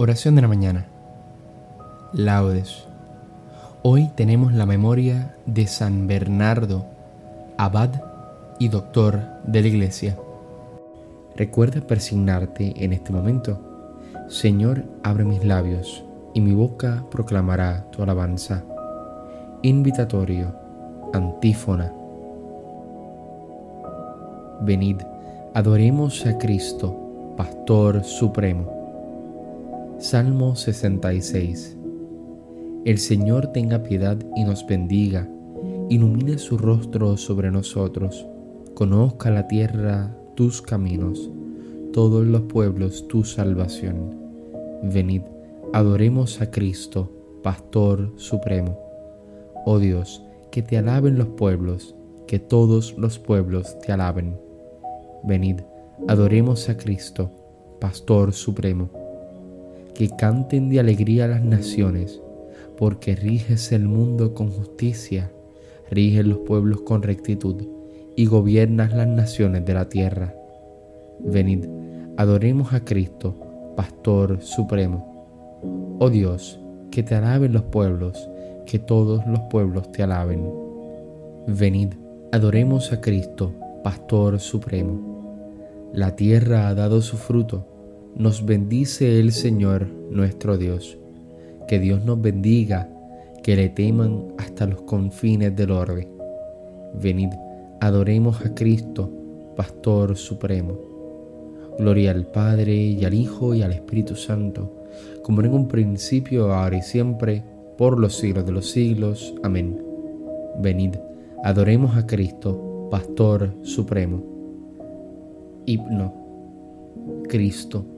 Oración de la mañana. Laudes. Hoy tenemos la memoria de San Bernardo, abad y doctor de la Iglesia. Recuerda persignarte en este momento. Señor, abre mis labios y mi boca proclamará tu alabanza. Invitatorio, antífona. Venid, adoremos a Cristo, Pastor Supremo. Salmo 66 El Señor tenga piedad y nos bendiga, ilumine su rostro sobre nosotros, conozca la tierra tus caminos, todos los pueblos tu salvación. Venid, adoremos a Cristo, Pastor Supremo. Oh Dios, que te alaben los pueblos, que todos los pueblos te alaben. Venid, adoremos a Cristo, Pastor Supremo que canten de alegría las naciones, porque riges el mundo con justicia, riges los pueblos con rectitud y gobiernas las naciones de la tierra. Venid, adoremos a Cristo, Pastor Supremo. Oh Dios, que te alaben los pueblos, que todos los pueblos te alaben. Venid, adoremos a Cristo, Pastor Supremo. La tierra ha dado su fruto nos bendice el Señor nuestro Dios. Que Dios nos bendiga, que le teman hasta los confines del orbe. Venid, adoremos a Cristo, Pastor Supremo. Gloria al Padre y al Hijo y al Espíritu Santo, como en un principio, ahora y siempre, por los siglos de los siglos. Amén. Venid, adoremos a Cristo, Pastor Supremo. Himno. Cristo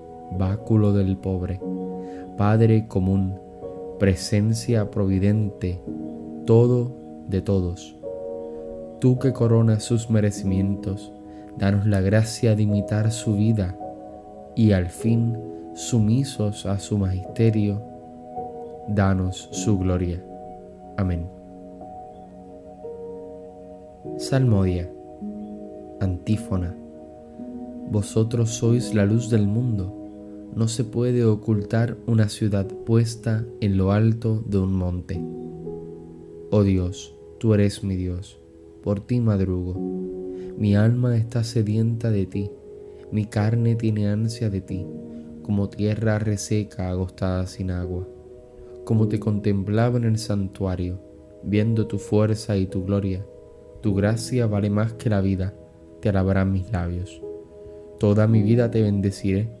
báculo del pobre, Padre común, presencia providente, todo de todos. Tú que coronas sus merecimientos, danos la gracia de imitar su vida y al fin, sumisos a su magisterio, danos su gloria. Amén. Salmodia, antífona. Vosotros sois la luz del mundo no se puede ocultar una ciudad puesta en lo alto de un monte. Oh Dios, tú eres mi Dios, por ti madrugo. Mi alma está sedienta de ti, mi carne tiene ansia de ti, como tierra reseca agostada sin agua. Como te contemplaba en el santuario, viendo tu fuerza y tu gloria, tu gracia vale más que la vida, te alabarán mis labios. Toda mi vida te bendeciré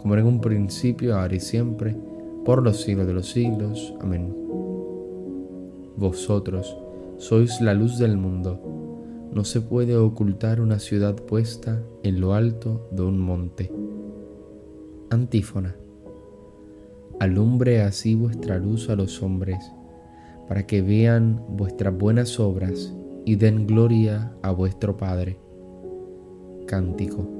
como en un principio, ahora y siempre, por los siglos de los siglos. Amén. Vosotros sois la luz del mundo. No se puede ocultar una ciudad puesta en lo alto de un monte. Antífona. Alumbre así vuestra luz a los hombres, para que vean vuestras buenas obras y den gloria a vuestro Padre. Cántico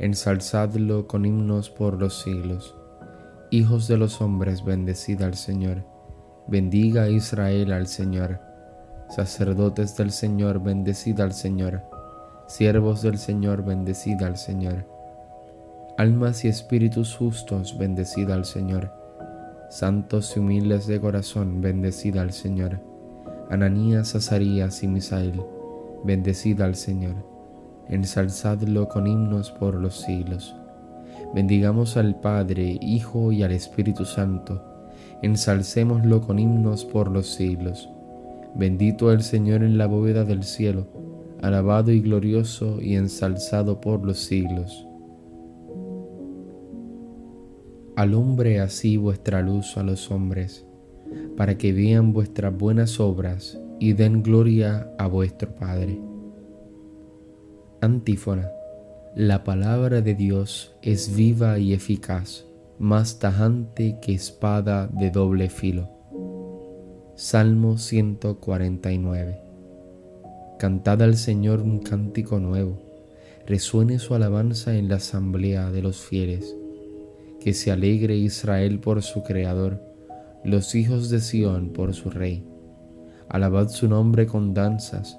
Ensalzadlo con himnos por los siglos. Hijos de los hombres, bendecida al Señor. Bendiga Israel al Señor. Sacerdotes del Señor, bendecida al Señor. Siervos del Señor, bendecida al Señor. Almas y espíritus justos, bendecida al Señor. Santos y humildes de corazón, bendecida al Señor. Ananías, Azarías y Misael, bendecida al Señor. Ensalzadlo con himnos por los siglos. Bendigamos al Padre, Hijo y al Espíritu Santo. Ensalcémoslo con himnos por los siglos. Bendito el Señor en la bóveda del cielo, alabado y glorioso y ensalzado por los siglos. Alumbre así vuestra luz a los hombres, para que vean vuestras buenas obras y den gloria a vuestro Padre. Antífona la palabra de Dios es viva y eficaz, más tajante que espada de doble filo. Salmo 149. Cantad al Señor un cántico nuevo, resuene su alabanza en la asamblea de los fieles. Que se alegre Israel por su Creador, los hijos de Sión por su Rey. Alabad su nombre con danzas,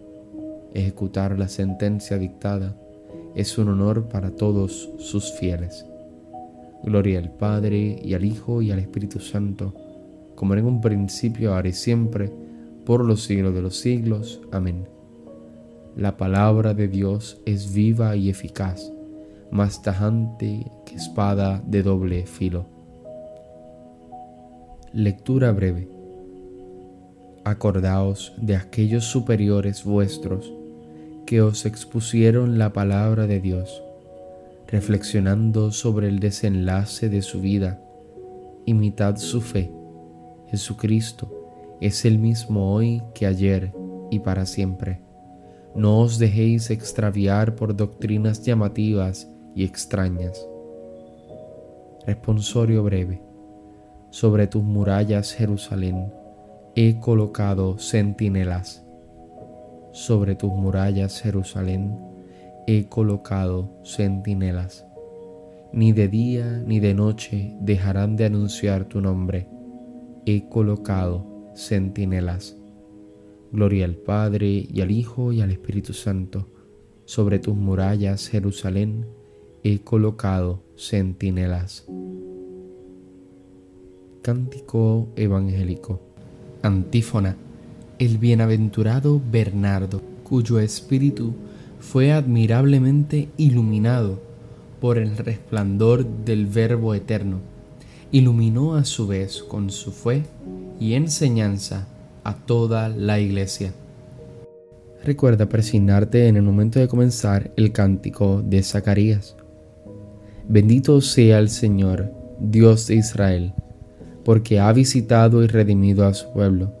ejecutar la sentencia dictada es un honor para todos sus fieles. Gloria al Padre y al Hijo y al Espíritu Santo, como en un principio, ahora y siempre, por los siglos de los siglos. Amén. La palabra de Dios es viva y eficaz, más tajante que espada de doble filo. Lectura breve. Acordaos de aquellos superiores vuestros que os expusieron la palabra de Dios, reflexionando sobre el desenlace de su vida. Imitad su fe. Jesucristo es el mismo hoy que ayer y para siempre. No os dejéis extraviar por doctrinas llamativas y extrañas. Responsorio breve. Sobre tus murallas, Jerusalén, he colocado centinelas sobre tus murallas, Jerusalén, he colocado centinelas. Ni de día ni de noche dejarán de anunciar tu nombre. He colocado centinelas. Gloria al Padre y al Hijo y al Espíritu Santo. Sobre tus murallas, Jerusalén, he colocado centinelas. Cántico evangélico. Antífona el bienaventurado Bernardo, cuyo espíritu fue admirablemente iluminado por el resplandor del Verbo eterno, iluminó a su vez con su fe y enseñanza a toda la iglesia. Recuerda presignarte en el momento de comenzar el cántico de Zacarías. Bendito sea el Señor, Dios de Israel, porque ha visitado y redimido a su pueblo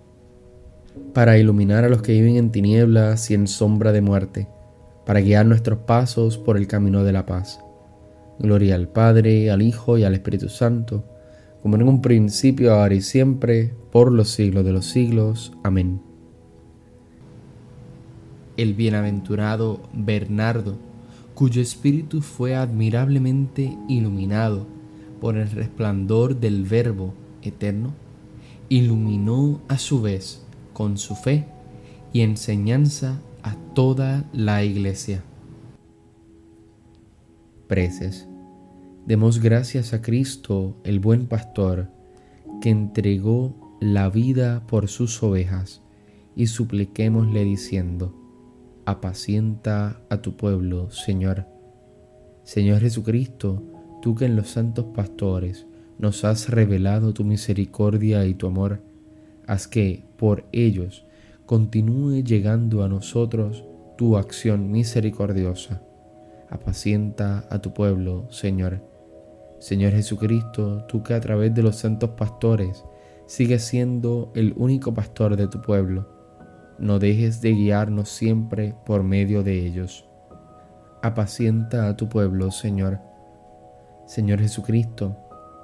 para iluminar a los que viven en tinieblas y en sombra de muerte, para guiar nuestros pasos por el camino de la paz. Gloria al Padre, al Hijo y al Espíritu Santo, como en un principio, ahora y siempre, por los siglos de los siglos. Amén. El bienaventurado Bernardo, cuyo espíritu fue admirablemente iluminado por el resplandor del Verbo eterno, iluminó a su vez con su fe y enseñanza a toda la iglesia. Preces. Demos gracias a Cristo, el buen pastor, que entregó la vida por sus ovejas, y supliquémosle diciendo, apacienta a tu pueblo, Señor. Señor Jesucristo, tú que en los santos pastores nos has revelado tu misericordia y tu amor, haz que por ellos continúe llegando a nosotros tu acción misericordiosa. Apacienta a tu pueblo, Señor. Señor Jesucristo, tú que a través de los santos pastores sigues siendo el único pastor de tu pueblo, no dejes de guiarnos siempre por medio de ellos. Apacienta a tu pueblo, Señor. Señor Jesucristo,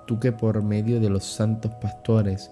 tú que por medio de los santos pastores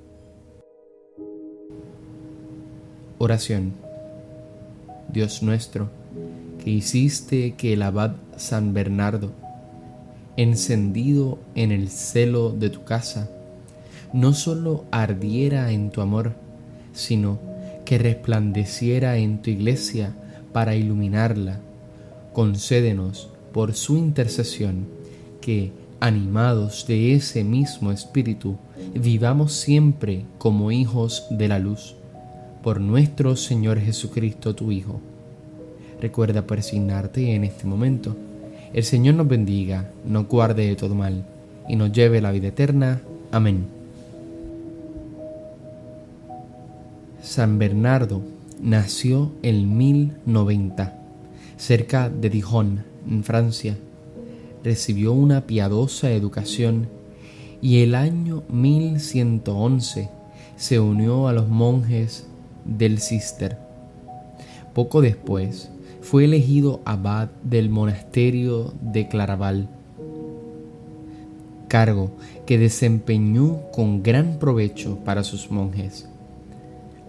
Oración. Dios nuestro, que hiciste que el abad San Bernardo encendido en el celo de tu casa, no solo ardiera en tu amor, sino que resplandeciera en tu iglesia para iluminarla. Concédenos por su intercesión que, animados de ese mismo espíritu, vivamos siempre como hijos de la luz. Por nuestro Señor Jesucristo, tu Hijo. Recuerda persignarte en este momento el Señor nos bendiga, nos guarde de todo mal y nos lleve a la vida eterna. Amén. San Bernardo nació en 1090, cerca de Dijon, en Francia. Recibió una piadosa educación y el año 1111 se unió a los monjes del Cister. Poco después, fue elegido abad del monasterio de Claraval, cargo que desempeñó con gran provecho para sus monjes.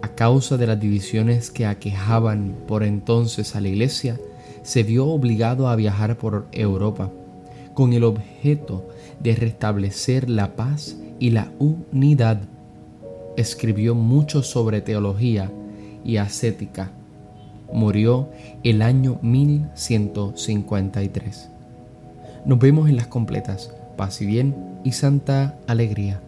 A causa de las divisiones que aquejaban por entonces a la iglesia, se vio obligado a viajar por Europa con el objeto de restablecer la paz y la unidad. Escribió mucho sobre teología y ascética murió el año 1153. Nos vemos en las completas. Paz y bien y santa alegría.